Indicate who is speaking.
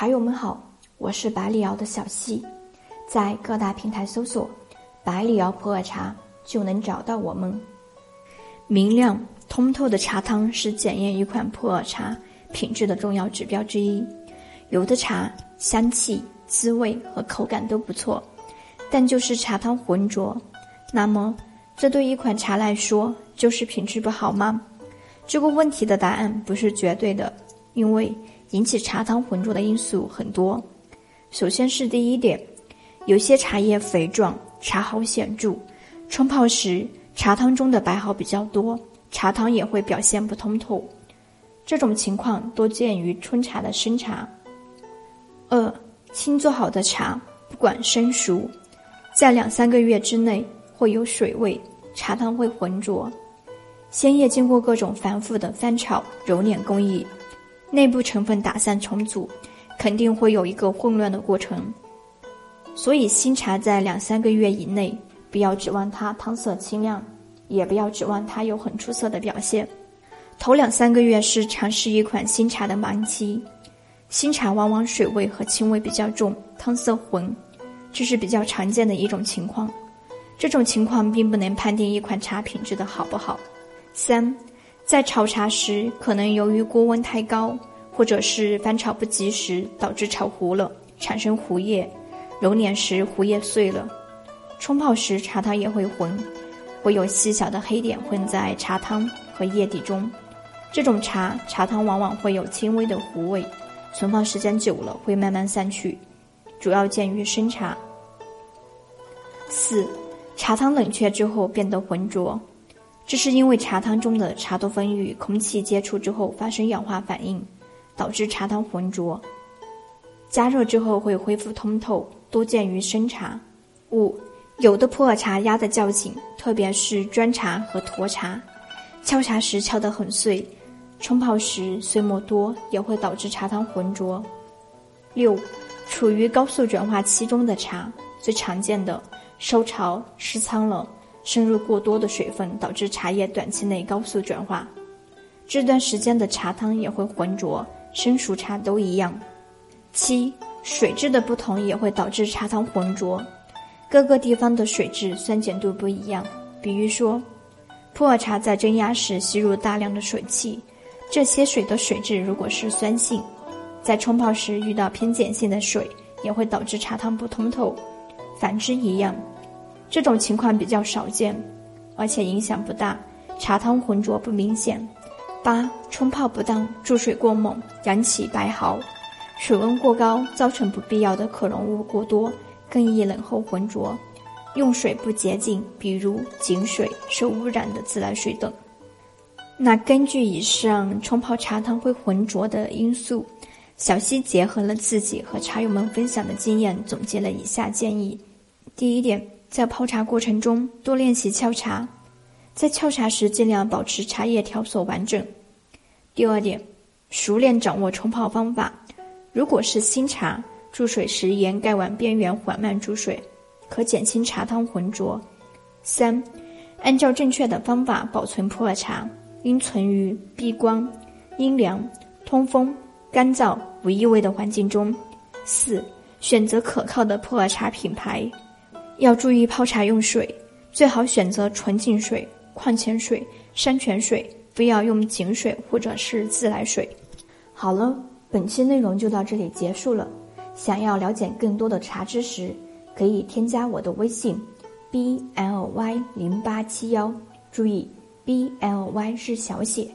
Speaker 1: 茶友们好，我是百里瑶的小溪，在各大平台搜索“百里瑶普洱茶”就能找到我们。明亮通透的茶汤是检验一款普洱茶品质的重要指标之一。有的茶香气、滋味和口感都不错，但就是茶汤浑浊。那么，这对一款茶来说就是品质不好吗？这个问题的答案不是绝对的，因为。引起茶汤浑浊的因素很多，首先是第一点，有些茶叶肥壮，茶毫显著，冲泡时茶汤中的白毫比较多，茶汤也会表现不通透。这种情况多见于春茶的生茶。二，新做好的茶，不管生熟，在两三个月之内会有水味，茶汤会浑浊。鲜叶经过各种繁复的翻炒、揉捻工艺。内部成分打散重组，肯定会有一个混乱的过程。所以新茶在两三个月以内，不要指望它汤色清亮，也不要指望它有很出色的表现。头两三个月是尝试一款新茶的盲期，新茶往往水味和青味比较重，汤色浑，这是比较常见的一种情况。这种情况并不能判定一款茶品质的好不好。三。在炒茶时，可能由于锅温太高，或者是翻炒不及时，导致炒糊了，产生糊液；揉捻时糊液碎了；冲泡时茶汤也会浑，会有细小的黑点混在茶汤和液底中。这种茶，茶汤往往会有轻微的糊味，存放时间久了会慢慢散去，主要见于生茶。四，茶汤冷却之后变得浑浊。这是因为茶汤中的茶多酚与空气接触之后发生氧化反应，导致茶汤浑浊。加热之后会恢复通透，多见于生茶。五，有的普洱茶压得较紧，特别是砖茶和沱茶，敲茶时敲得很碎，冲泡时碎末多，也会导致茶汤浑浊。六，处于高速转化期中的茶，最常见的收潮失仓了。渗入过多的水分，导致茶叶短期内高速转化，这段时间的茶汤也会浑浊。生熟茶都一样。七，水质的不同也会导致茶汤浑浊。各个地方的水质酸碱度不一样。比如说，普洱茶在蒸压时吸入大量的水汽，这些水的水质如果是酸性，在冲泡时遇到偏碱性的水，也会导致茶汤不通透。反之一样。这种情况比较少见，而且影响不大，茶汤浑浊不明显。八、冲泡不当，注水过猛，燃起白毫；水温过高，造成不必要的可溶物过多，更易冷后浑浊。用水不洁净，比如井水、受污染的自来水等。那根据以上冲泡茶汤会浑浊的因素，小溪结合了自己和茶友们分享的经验，总结了以下建议：第一点。在泡茶过程中多练习敲茶，在撬茶时尽量保持茶叶条索完整。第二点，熟练掌握冲泡方法。如果是新茶，注水时沿盖碗边缘缓慢注水，可减轻茶汤浑浊。三，按照正确的方法保存普洱茶，应存于避光、阴凉、通风、干燥、无异味的环境中。四，选择可靠的普洱茶品牌。要注意泡茶用水，最好选择纯净水、矿泉水、山泉水，非要用井水或者是自来水。好了，本期内容就到这里结束了。想要了解更多的茶知识，可以添加我的微信：b l y 零八七幺，注意 b l y 是小写。